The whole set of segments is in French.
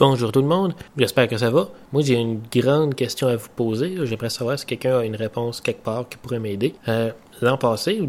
Bonjour tout le monde, j'espère que ça va. Moi j'ai une grande question à vous poser. J'aimerais savoir si quelqu'un a une réponse quelque part qui pourrait m'aider. Euh, l'an passé,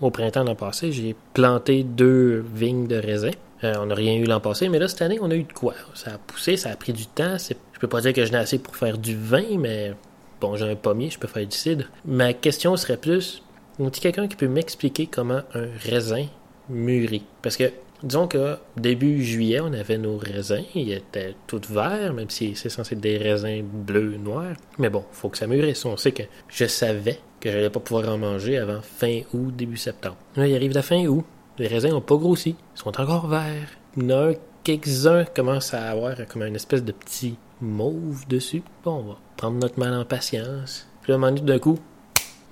au, printemps l'an passé, j'ai planté deux vignes de raisin. Euh, on n'a rien eu l'an passé, mais là cette année on a eu de quoi? Ça a poussé, ça a pris du temps. Je peux pas dire que j'en ai assez pour faire du vin, mais bon j'ai un pommier, je peux faire du cidre. Ma question serait plus, y a quelqu'un qui peut m'expliquer comment un raisin mûrit? Parce que Disons que début juillet, on avait nos raisins. Ils étaient tous verts, même si c'est censé être des raisins bleus, noirs. Mais bon, faut que ça mûrisse. On sait que je savais que j'allais pas pouvoir en manger avant fin août, début septembre. Là, il arrive la fin août. Les raisins n'ont pas grossi. Ils sont encore verts. Il en quelques-uns commencent à avoir comme une espèce de petit mauve dessus. Bon, on va prendre notre mal en patience. Puis là, d'un coup,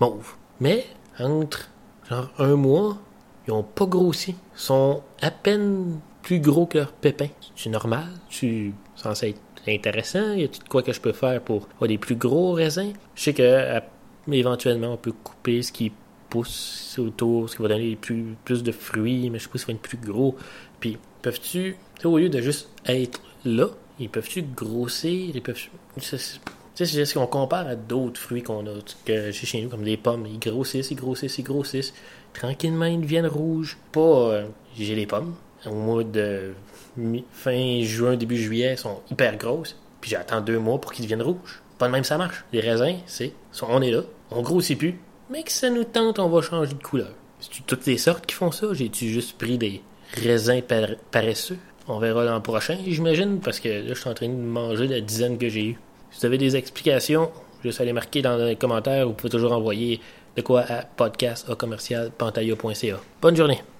mauve. Mais entre genre un mois ils ont pas grossi. Ils sont à peine plus gros que leurs pépins. C'est normal. C'est censé être intéressant. Y a tout quoi que je peux faire pour avoir des plus gros raisins? Je sais que éventuellement on peut couper ce qui pousse autour, ce qui va donner plus, de fruits, mais je sais pas si être plus gros. Puis, peuvent-tu, au lieu de juste être là, ils peuvent-tu grossir? Ils peuvent. Tu sais, ce qu'on compare à d'autres fruits qu'on a, que chez nous, comme les pommes. Ils grossissent, ils grossissent, ils grossissent tranquillement, ils deviennent rouges. Pas, euh, j'ai les pommes. Au mois de fin juin, début juillet, elles sont hyper grosses. Puis j'attends deux mois pour qu'ils deviennent rouges. Pas de même, ça marche. Les raisins, c'est, on est là, on grossit plus. Mais que ça nous tente, on va changer de couleur. C'est toutes les sortes qui font ça? J'ai-tu juste pris des raisins paresseux? On verra l'an prochain, j'imagine, parce que là, je suis en train de manger la dizaine que j'ai eue. Si vous avez des explications, juste aller marquer dans les commentaires. Vous pouvez toujours envoyer de quoi à podcast Bonne journée.